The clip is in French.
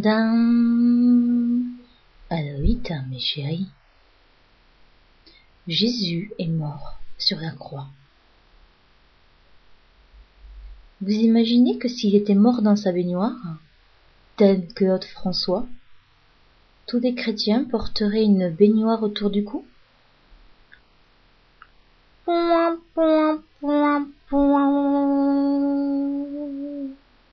Dindin. Hein, Aloïta, mes chéris. Jésus est mort sur la croix. Vous imaginez que s'il était mort dans sa baignoire, tel que Claude François, tous les chrétiens porteraient une baignoire autour du cou?